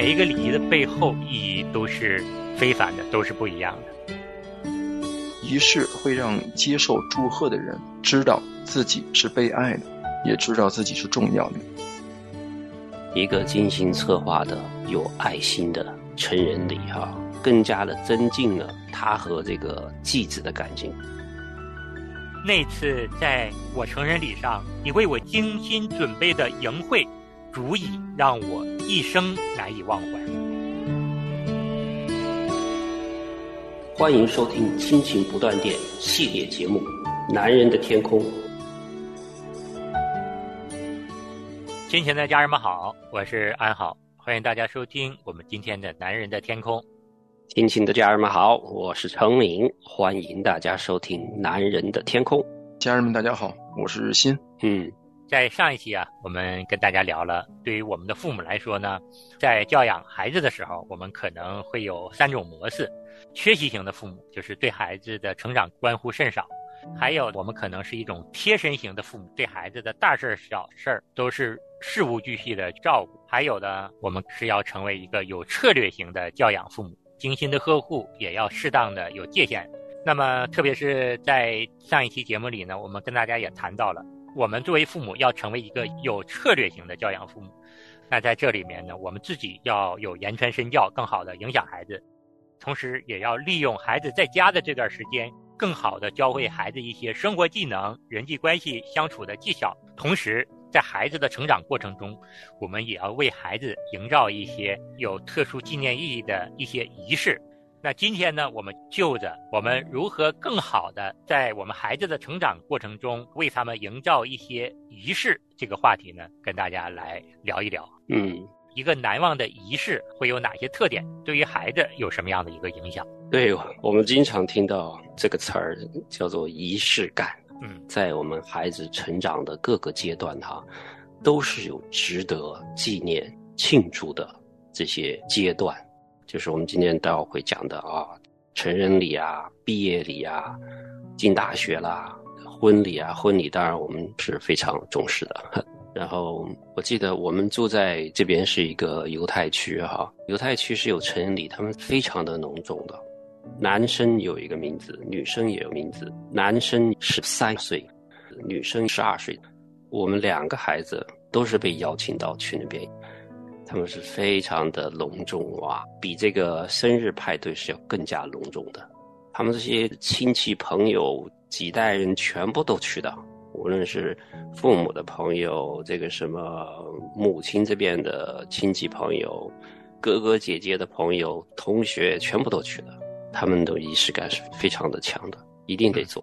每一个礼仪的背后意义都是非凡的，都是不一样的。仪式会让接受祝贺的人知道自己是被爱的，也知道自己是重要的。一个精心策划的、有爱心的成人礼，哈，更加的增进了他和这个继子的感情。那次在我成人礼上，你为我精心准备的迎会，足以让我一生难以忘怀。欢迎收听《亲情不断电》系列节目《男人的天空》。亲情的家人们好，我是安好，欢迎大家收听我们今天的《男人的天空》。亲情的家人们好，我是程明，欢迎大家收听《男人的天空》。家人们大家好，我是欣。嗯，在上一期啊，我们跟大家聊了，对于我们的父母来说呢，在教养孩子的时候，我们可能会有三种模式：缺席型的父母，就是对孩子的成长关乎甚少；还有我们可能是一种贴身型的父母，对孩子的大事儿小事儿都是事无巨细的照顾；还有的，我们是要成为一个有策略型的教养父母。精心的呵护也要适当的有界限。那么，特别是在上一期节目里呢，我们跟大家也谈到了，我们作为父母要成为一个有策略型的教养父母。那在这里面呢，我们自己要有言传身教，更好的影响孩子，同时也要利用孩子在家的这段时间，更好的教会孩子一些生活技能、人际关系相处的技巧，同时。在孩子的成长过程中，我们也要为孩子营造一些有特殊纪念意义的一些仪式。那今天呢，我们就着我们如何更好的在我们孩子的成长过程中为他们营造一些仪式这个话题呢，跟大家来聊一聊。嗯，一个难忘的仪式会有哪些特点？对于孩子有什么样的一个影响？对我们经常听到这个词儿叫做仪式感。嗯，在我们孩子成长的各个阶段，哈，都是有值得纪念、庆祝的这些阶段。就是我们今天待会会讲的啊，成人礼啊、毕业礼啊、进大学啦、婚礼啊、婚礼，当然我们是非常重视的。然后我记得我们住在这边是一个犹太区哈，犹太区是有成人礼，他们非常的隆重的。男生有一个名字，女生也有名字。男生十三岁，女生十二岁。我们两个孩子都是被邀请到去那边，他们是非常的隆重哇，比这个生日派对是要更加隆重的。他们这些亲戚朋友几代人全部都去的，无论是父母的朋友，这个什么母亲这边的亲戚朋友，哥哥姐姐的朋友、同学全部都去了。他们的仪式感是非常的强的，一定得做。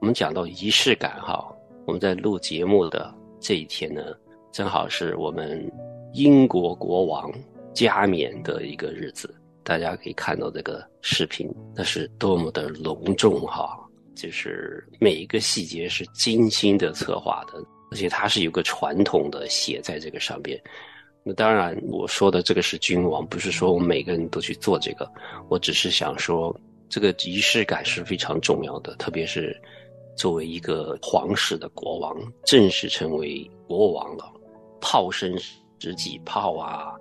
我们讲到仪式感哈，我们在录节目的这一天呢，正好是我们英国国王加冕的一个日子。大家可以看到这个视频，那是多么的隆重哈！就是每一个细节是精心的策划的，而且它是有个传统的写在这个上边。那当然，我说的这个是君王，不是说我们每个人都去做这个。我只是想说，这个仪式感是非常重要的，特别是作为一个皇室的国王，正式成为国王了，炮声十几炮啊，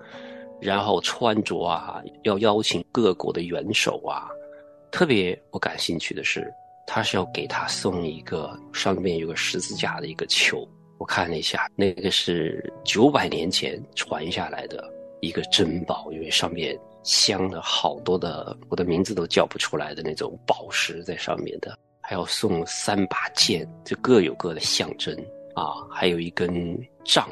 然后穿着啊，要邀请各国的元首啊。特别我感兴趣的是，他是要给他送一个上面有个十字架的一个球。我看了一下，那个是九百年前传下来的一个珍宝，因为上面镶了好多的我的名字都叫不出来的那种宝石在上面的，还要送三把剑，就各有各的象征啊，还有一根杖，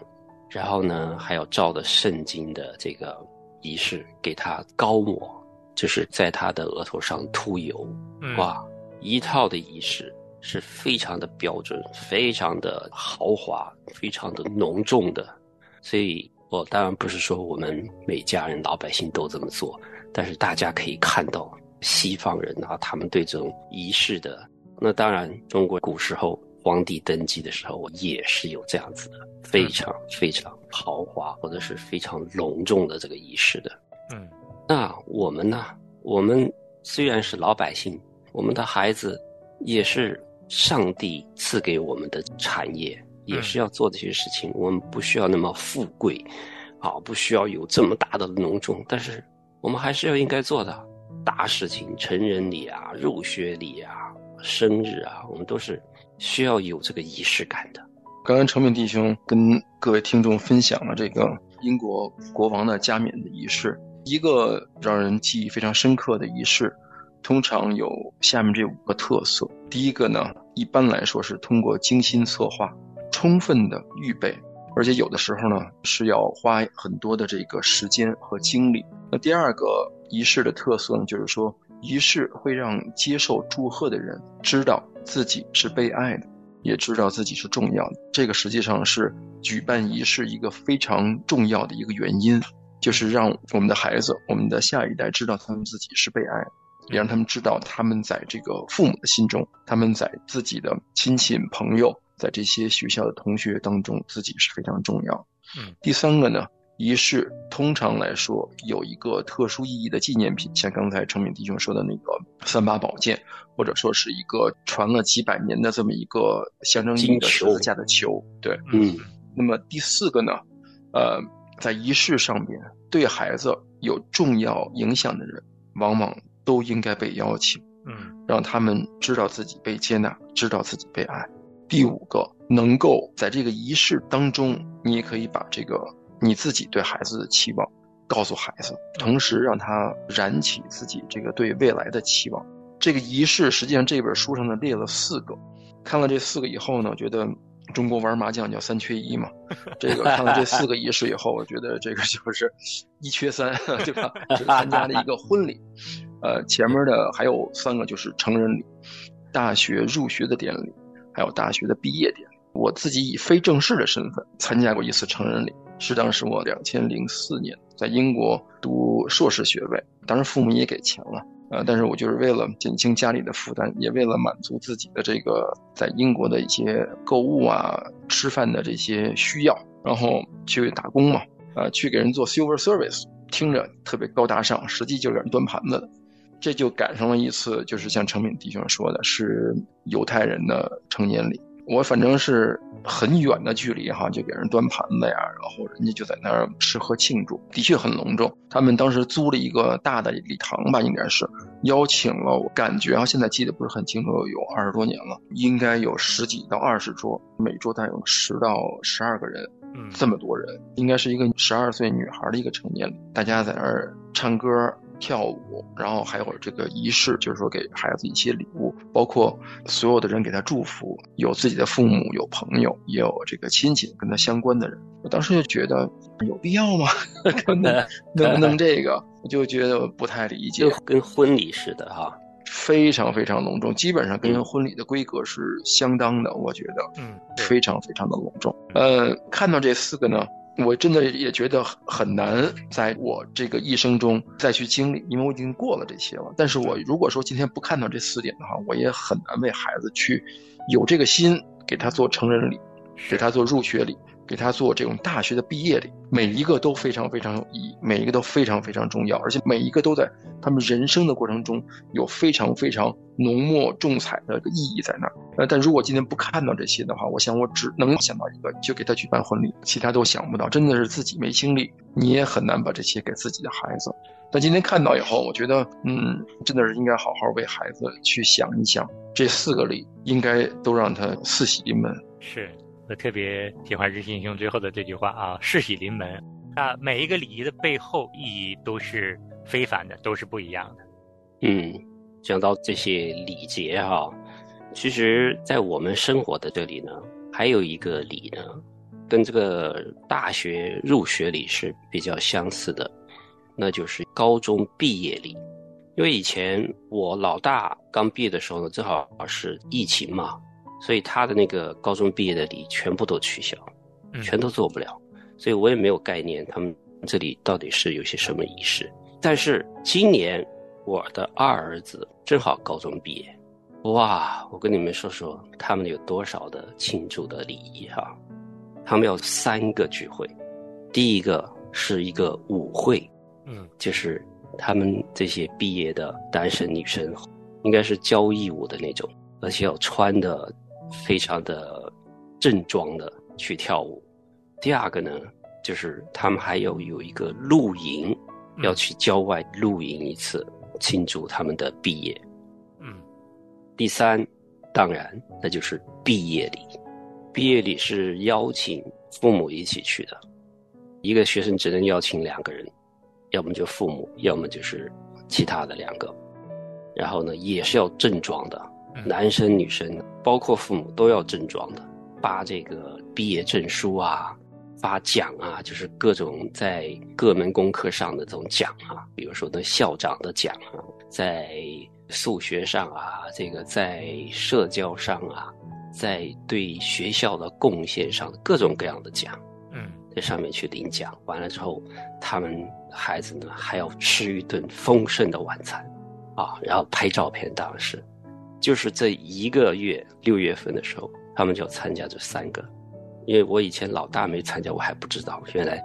然后呢还有照的圣经的这个仪式给他高抹，就是在他的额头上涂油，哇，一套的仪式。是非常的标准，非常的豪华，非常的浓重的，所以我当然不是说我们每家人老百姓都这么做，但是大家可以看到西方人啊，他们对这种仪式的，那当然中国古时候皇帝登基的时候也是有这样子的，非常非常豪华或者是非常隆重的这个仪式的。嗯，那我们呢？我们虽然是老百姓，我们的孩子也是。上帝赐给我们的产业，也是要做这些事情。我们不需要那么富贵，啊，不需要有这么大的隆重，但是我们还是要应该做的大事情，成人礼啊、入学礼啊、生日啊，我们都是需要有这个仪式感的。刚刚成敏弟兄跟各位听众分享了这个英国国王的加冕的仪式，一个让人记忆非常深刻的仪式，通常有下面这五个特色。第一个呢，一般来说是通过精心策划、充分的预备。而且有的时候呢，是要花很多的这个时间和精力。那第二个仪式的特色呢，就是说仪式会让接受祝贺的人知道自己是被爱的，也知道自己是重要的。这个实际上是举办仪式一个非常重要的一个原因，就是让我们的孩子、我们的下一代知道他们自己是被爱的，也让他们知道他们在这个父母的心中，他们在自己的亲戚朋友。在这些学校的同学当中，自己是非常重要。嗯，第三个呢，仪式通常来说有一个特殊意义的纪念品，像刚才程敏弟兄说的那个三把宝剑，或者说是一个传了几百年的这么一个象征意义的十字架的球。对，嗯。那么第四个呢，呃，在仪式上面对孩子有重要影响的人，往往都应该被邀请。嗯，让他们知道自己被接纳，知道自己被爱。第五个，能够在这个仪式当中，你也可以把这个你自己对孩子的期望告诉孩子，同时让他燃起自己这个对未来的期望。这个仪式实际上这本书上呢列了四个，看了这四个以后呢，我觉得中国玩麻将叫三缺一嘛。这个看了这四个仪式以后，我觉得这个就是 一缺三，对吧？是参加了一个婚礼，呃，前面的还有三个就是成人礼、大学入学的典礼。还有大学的毕业典礼，我自己以非正式的身份参加过一次成人礼，是当时我两千零四年在英国读硕士学位，当时父母也给钱了，呃，但是我就是为了减轻家里的负担，也为了满足自己的这个在英国的一些购物啊、吃饭的这些需要，然后去打工嘛，呃，去给人做 silver service，听着特别高大上，实际就是给人端盘子的。这就赶上了一次，就是像成敏弟兄说的，是犹太人的成年礼。我反正是很远的距离哈，就给人端盘子呀，然后人家就在那儿吃喝庆祝，的确很隆重。他们当时租了一个大的礼堂吧，应该是邀请了，我感觉啊，现在记得不是很清楚，有二十多年了，应该有十几到二十桌，每桌大概有十到十二个人，嗯，这么多人，应该是一个十二岁女孩的一个成年礼，大家在那儿唱歌。跳舞，然后还有这个仪式，就是说给孩子一些礼物，包括所有的人给他祝福，有自己的父母，有朋友，也有这个亲戚跟他相关的人。我当时就觉得有必要吗？能 能不能这个？我就觉得不太理解，跟婚礼似的哈，非常非常隆重，基本上跟婚礼的规格是相当的。我觉得，嗯，非常非常的隆重。呃，看到这四个呢。我真的也觉得很难，在我这个一生中再去经历，因为我已经过了这些了。但是我如果说今天不看到这四点的话，我也很难为孩子去有这个心给他做成人礼，给他做入学礼。给他做这种大学的毕业礼，每一个都非常非常有意义，每一个都非常非常重要，而且每一个都在他们人生的过程中有非常非常浓墨重彩的意义在那儿。呃，但如果今天不看到这些的话，我想我只能想到一个，就给他举办婚礼，其他都想不到。真的是自己没经历，你也很难把这些给自己的孩子。但今天看到以后，我觉得，嗯，真的是应该好好为孩子去想一想，这四个礼应该都让他四喜临门。是。我特别喜欢日新兄最后的这句话啊，世喜临门。那每一个礼仪的背后意义都是非凡的，都是不一样的。嗯，讲到这些礼节哈，其实，在我们生活的这里呢，还有一个礼呢，跟这个大学入学礼是比较相似的，那就是高中毕业礼。因为以前我老大刚毕业的时候呢，正好是疫情嘛。所以他的那个高中毕业的礼全部都取消，全都做不了，所以我也没有概念他们这里到底是有些什么仪式。但是今年我的二儿子正好高中毕业，哇！我跟你们说说他们有多少的庆祝的礼仪哈，他们有三个聚会，第一个是一个舞会，嗯，就是他们这些毕业的单身女生，应该是交谊舞的那种，而且要穿的。非常的正装的去跳舞。第二个呢，就是他们还有有一个露营，要去郊外露营一次，庆祝他们的毕业。嗯，第三，当然那就是毕业礼。毕业礼是邀请父母一起去的，一个学生只能邀请两个人，要么就父母，要么就是其他的两个。然后呢，也是要正装的，男生女生包括父母都要正装的，发这个毕业证书啊，发奖啊，就是各种在各门功课上的这种奖啊，比如说那校长的奖啊，在数学上啊，这个在社交上啊。在对学校的贡献上，各种各样的奖，嗯，在上面去领奖，完了之后，他们孩子呢还要吃一顿丰盛的晚餐，啊，然后拍照片，当时，就是这一个月六月份的时候，他们就要参加这三个，因为我以前老大没参加，我还不知道，原来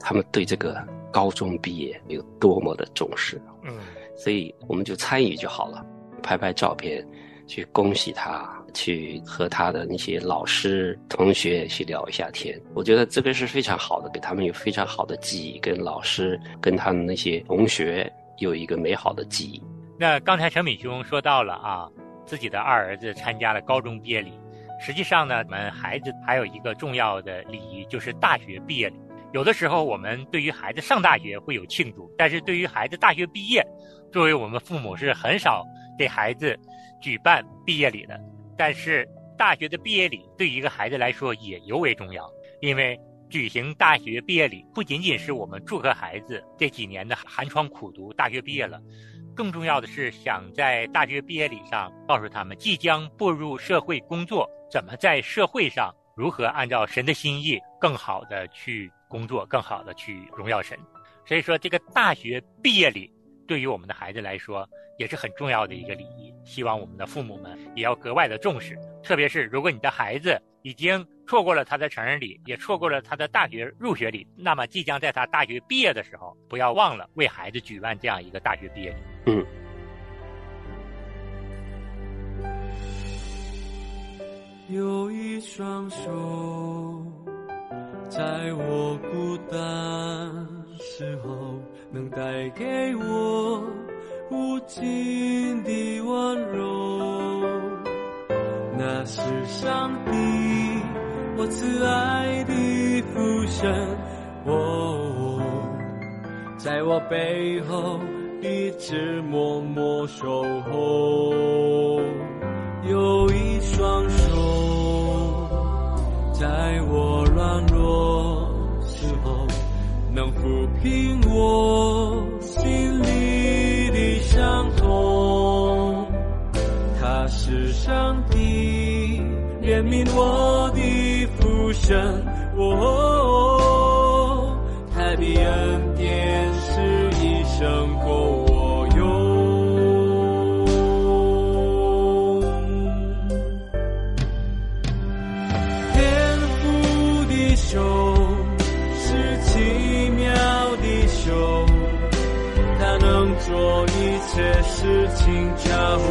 他们对这个高中毕业有多么的重视，嗯，所以我们就参与就好了，拍拍照片，去恭喜他。去和他的那些老师、同学去聊一下天，我觉得这个是非常好的，给他们有非常好的记忆，跟老师、跟他们那些同学有一个美好的记忆。那刚才陈敏兄说到了啊，自己的二儿子参加了高中毕业礼，实际上呢，我们孩子还有一个重要的礼仪，就是大学毕业礼。有的时候我们对于孩子上大学会有庆祝，但是对于孩子大学毕业，作为我们父母是很少给孩子举办毕业礼的。但是大学的毕业礼对于一个孩子来说也尤为重要，因为举行大学毕业礼不仅仅是我们祝贺孩子这几年的寒窗苦读大学毕业了，更重要的是想在大学毕业礼上告诉他们，即将步入社会工作，怎么在社会上如何按照神的心意更好的去工作，更好的去荣耀神。所以说，这个大学毕业礼对于我们的孩子来说。也是很重要的一个礼仪，希望我们的父母们也要格外的重视。特别是如果你的孩子已经错过了他的成人礼，也错过了他的大学入学礼，那么即将在他大学毕业的时候，不要忘了为孩子举办这样一个大学毕业礼。嗯。有一双手，在我孤单时候，能带给我。无尽的温柔，那是上帝我慈爱的父神，哦，在我背后一直默默守候，有一双手，在我软弱时候能抚平我心里。的伤痛，他是上帝怜悯我的父神，哦，他的恩典是一生够我用。天父的手是奇妙的手，他能做。一切事情加乎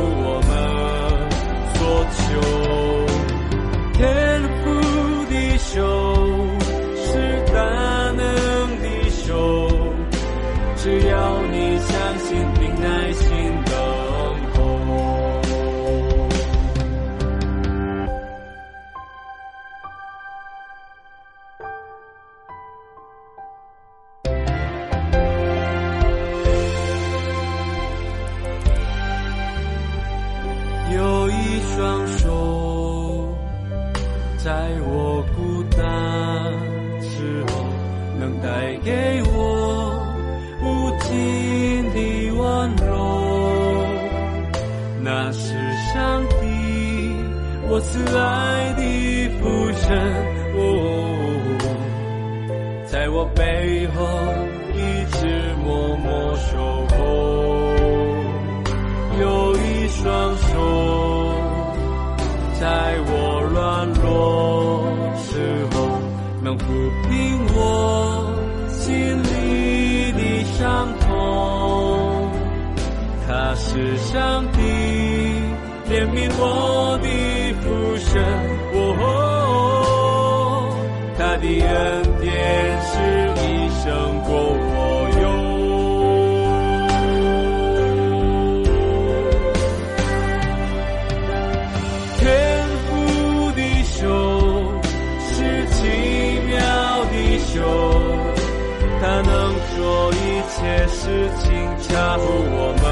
若时候能抚平我心里的伤痛，他是上帝怜悯我的福神，他的恩典。事情，加入我们。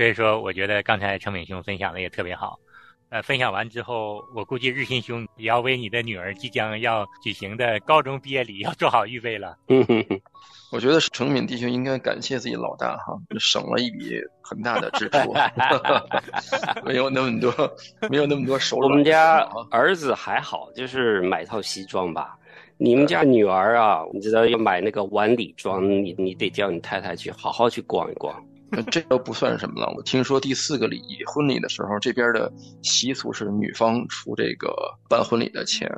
所以说，我觉得刚才程敏兄分享的也特别好。呃，分享完之后，我估计日新兄也要为你的女儿即将要举行的高中毕业礼要做好预备了。嗯哼哼，我觉得程敏弟兄应该感谢自己老大哈，省了一笔很大的支出，没有那么多，没有那么多手软。我们家啊儿子还好，就是买套西装吧。你们家女儿啊，你知道要买那个晚礼装，你你得叫你太太去好好去逛一逛。呃这都不算什么了。我听说第四个礼仪婚礼的时候，这边的习俗是女方出这个办婚礼的钱。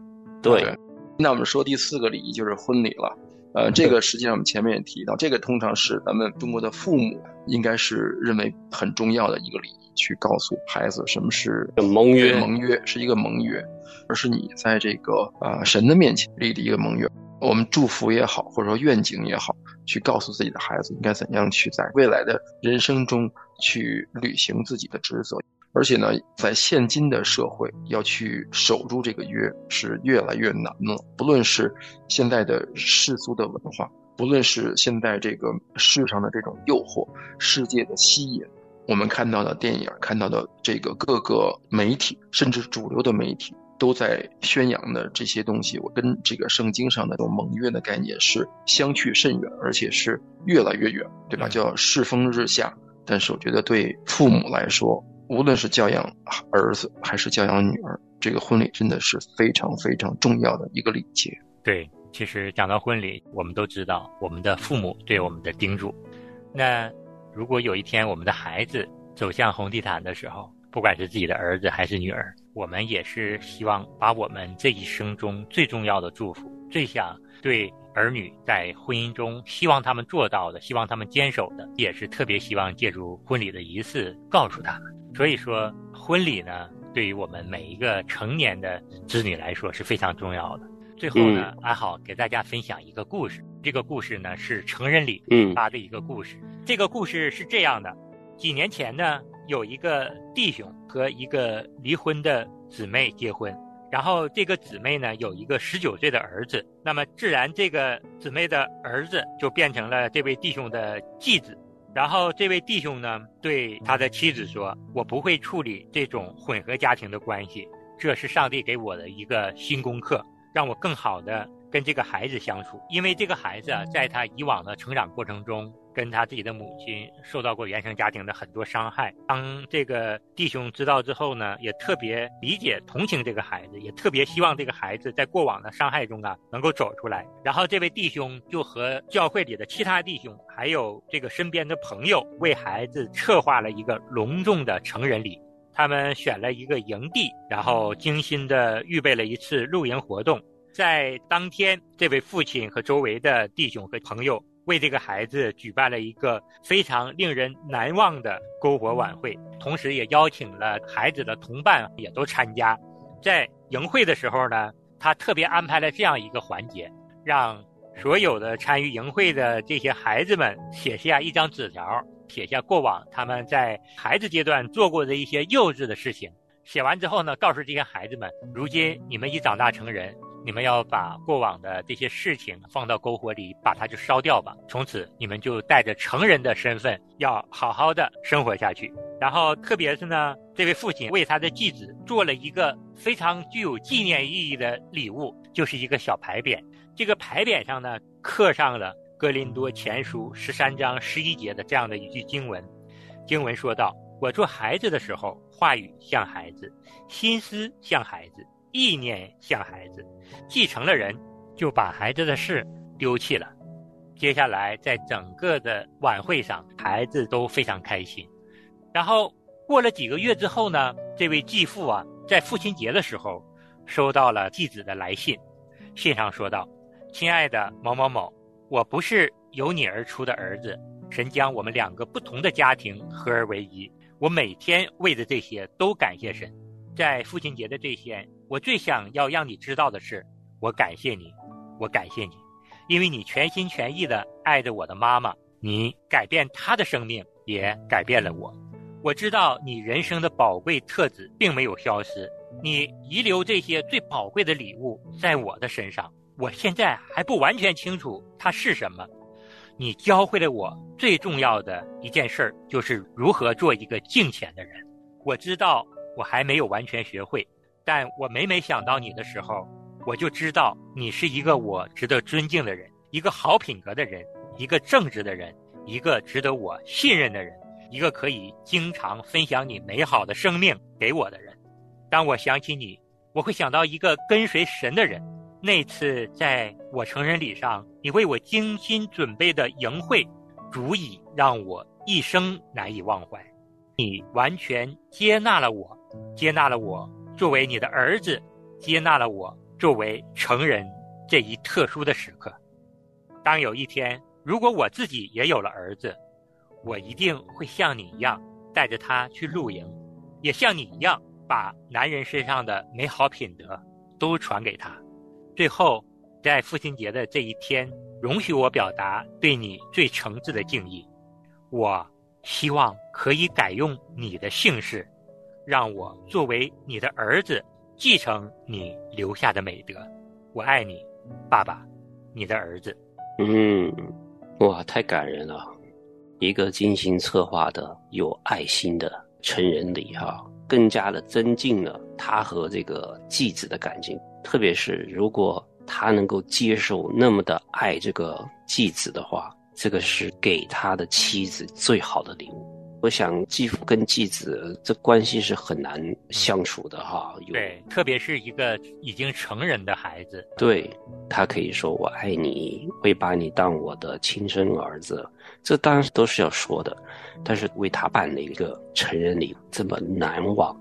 对，那我们说第四个礼仪就是婚礼了。呃，这个实际上我们前面也提到，这个通常是咱们中国的父母应该是认为很重要的一个礼仪，去告诉孩子什么是盟约盟约是一个盟约，而是你在这个啊、神的面前立的一个盟约。我们祝福也好，或者说愿景也好，去告诉自己的孩子应该怎样去在未来的人生中去履行自己的职责。而且呢，在现今的社会，要去守住这个约是越来越难了。不论是现在的世俗的文化，不论是现在这个世上的这种诱惑、世界的吸引，我们看到的电影、看到的这个各个媒体，甚至主流的媒体，都在宣扬的这些东西，我跟这个圣经上的这种盟约的概念是相去甚远，而且是越来越远，对吧？嗯叫世风日下。但是我觉得对父母来说，无论是教养儿子还是教养女儿，这个婚礼真的是非常非常重要的一个礼节。对，其实讲到婚礼，我们都知道我们的父母对我们的叮嘱。那如果有一天我们的孩子走向红地毯的时候，不管是自己的儿子还是女儿，我们也是希望把我们这一生中最重要的祝福，最想对儿女在婚姻中希望他们做到的，希望他们坚守的，也是特别希望借助婚礼的仪式告诉他们。所以说，婚礼呢，对于我们每一个成年的子女来说是非常重要的。最后呢，安好给大家分享一个故事。这个故事呢是成人礼嗯发的一个故事。这个故事是这样的：几年前呢，有一个弟兄和一个离婚的姊妹结婚，然后这个姊妹呢有一个十九岁的儿子，那么自然这个姊妹的儿子就变成了这位弟兄的继子。然后这位弟兄呢对他的妻子说：“我不会处理这种混合家庭的关系，这是上帝给我的一个新功课。”让我更好的跟这个孩子相处，因为这个孩子啊，在他以往的成长过程中，跟他自己的母亲受到过原生家庭的很多伤害。当这个弟兄知道之后呢，也特别理解、同情这个孩子，也特别希望这个孩子在过往的伤害中啊能够走出来。然后这位弟兄就和教会里的其他弟兄，还有这个身边的朋友，为孩子策划了一个隆重的成人礼。他们选了一个营地，然后精心的预备了一次露营活动。在当天，这位父亲和周围的弟兄和朋友为这个孩子举办了一个非常令人难忘的篝火晚会，同时也邀请了孩子的同伴也都参加。在营会的时候呢，他特别安排了这样一个环节，让所有的参与营会的这些孩子们写下一张纸条，写下过往他们在孩子阶段做过的一些幼稚的事情。写完之后呢，告诉这些孩子们，如今你们已长大成人。你们要把过往的这些事情放到篝火里，把它就烧掉吧。从此，你们就带着成人的身份，要好好的生活下去。然后，特别是呢，这位父亲为他的继子做了一个非常具有纪念意义的礼物，就是一个小牌匾。这个牌匾上呢，刻上了《哥林多前书》十三章十一节的这样的一句经文。经文说道：“我做孩子的时候，话语像孩子，心思像孩子。”意念像孩子，继承了人，就把孩子的事丢弃了。接下来，在整个的晚会上，孩子都非常开心。然后过了几个月之后呢，这位继父啊，在父亲节的时候，收到了继子的来信，信上说道：“亲爱的某某某，我不是由你而出的儿子，神将我们两个不同的家庭合而为一。我每天为的这些都感谢神。在父亲节的这天。”我最想要让你知道的是，我感谢你，我感谢你，因为你全心全意的爱着我的妈妈，你改变她的生命，也改变了我。我知道你人生的宝贵特质并没有消失，你遗留这些最宝贵的礼物在我的身上，我现在还不完全清楚它是什么。你教会了我最重要的一件事儿，就是如何做一个敬虔的人。我知道我还没有完全学会。但我每每想到你的时候，我就知道你是一个我值得尊敬的人，一个好品格的人，一个正直的人，一个值得我信任的人，一个可以经常分享你美好的生命给我的人。当我想起你，我会想到一个跟随神的人。那次在我成人礼上，你为我精心准备的营会，足以让我一生难以忘怀。你完全接纳了我，接纳了我。作为你的儿子，接纳了我作为成人这一特殊的时刻。当有一天，如果我自己也有了儿子，我一定会像你一样带着他去露营，也像你一样把男人身上的美好品德都传给他。最后，在父亲节的这一天，容许我表达对你最诚挚的敬意。我希望可以改用你的姓氏。让我作为你的儿子，继承你留下的美德。我爱你，爸爸，你的儿子。嗯，哇，太感人了！一个精心策划的、有爱心的成人礼，哈，更加的增进了他和这个继子的感情。特别是如果他能够接受那么的爱这个继子的话，这个是给他的妻子最好的礼物。我想继父跟继子这关系是很难相处的哈。对，特别是一个已经成人的孩子，对他可以说我爱你，会把你当我的亲生儿子，这当然都是要说的。但是为他办了一个成人礼，这么难忘，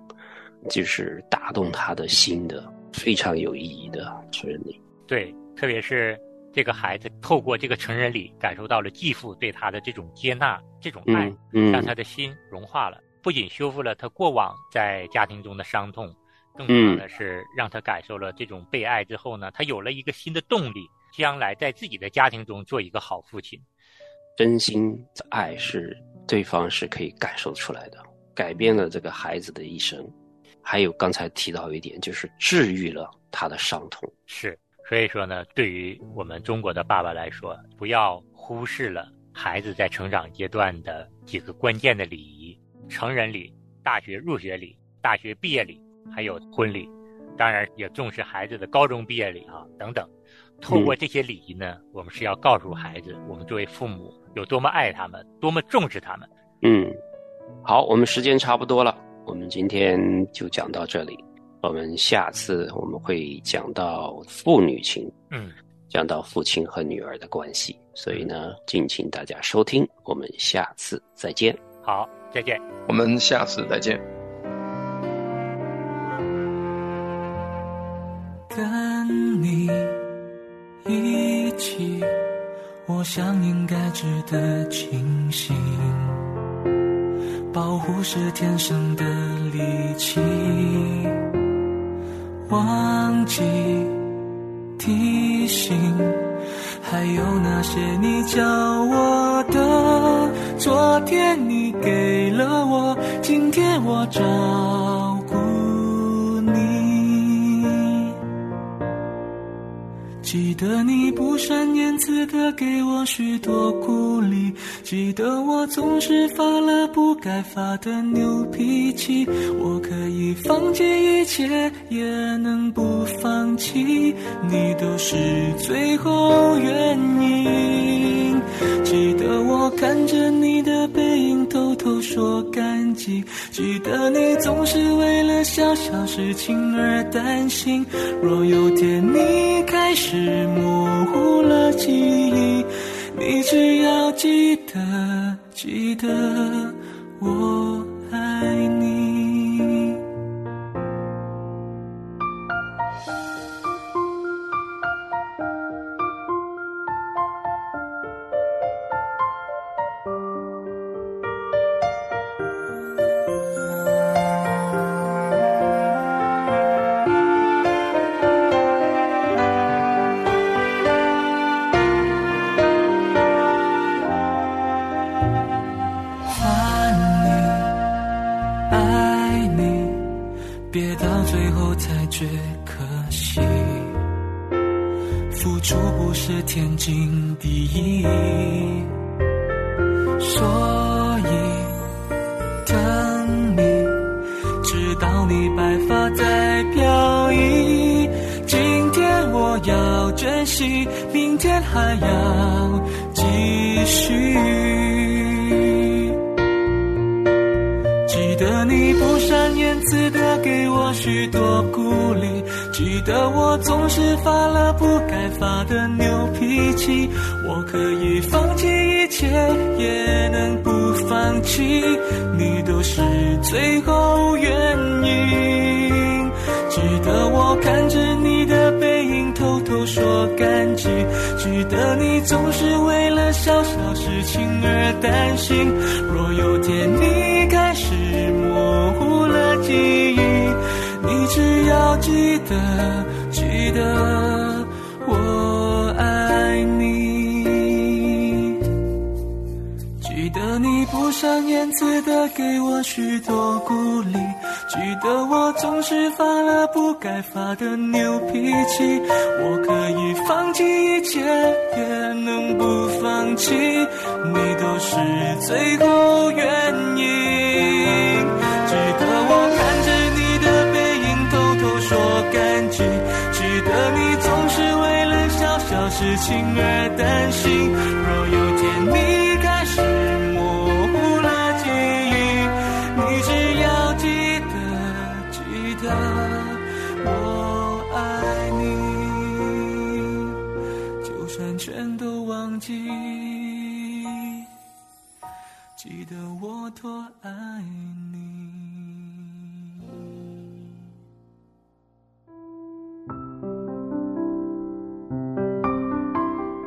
就是打动他的心的，非常有意义的成人礼。对，特别是。这个孩子透过这个成人礼，感受到了继父对他的这种接纳、这种爱，让他的心融化了。不仅修复了他过往在家庭中的伤痛，更重要的是让他感受了这种被爱之后呢，他有了一个新的动力，将来在自己的家庭中做一个好父亲。真心的爱是对方是可以感受出来的，改变了这个孩子的一生。还有刚才提到一点，就是治愈了他的伤痛。是。所以说呢，对于我们中国的爸爸来说，不要忽视了孩子在成长阶段的几个关键的礼仪：成人礼、大学入学礼、大学毕业礼，还有婚礼。当然，也重视孩子的高中毕业礼啊等等。通过这些礼仪呢，我们是要告诉孩子，我们作为父母有多么爱他们，多么重视他们。嗯，好，我们时间差不多了，我们今天就讲到这里。我们下次我们会讲到父女情，嗯，讲到父亲和女儿的关系，所以呢，敬请大家收听，我们下次再见。好，再见，我们下次再见。跟你一起，我想应该值得庆幸，保护是天生的利器。忘记提醒，还有那些你教我的。昨天你给了我，今天我找记得你不善言辞的给我许多鼓励，记得我总是发了不该发的牛脾气。我可以放弃一切，也能不放弃，你都是最后原因。记得我看着你的背影，偷偷说感激。记得你总是为了小小事情而担心。若有天你开始模糊了记忆，你只要记得，记得我爱你。珍惜，明天还要继续。记得你不善言辞的给我许多鼓励，记得我总是发了不该发的牛脾气。我可以放弃一切，也能不放弃，你都是最后原因。记得我看着你，偷偷说感激。记得你总是为了小小事情而担心。若有天你开始模糊了记忆，你只要记得，记得不善言辞的给我许多鼓励，记得我总是发了不该发的牛脾气。我可以放弃一切，也能不放弃，你都是最后原因。记得我看着你的背影，偷偷说感激。记得你总是为了小小事情而担心。若有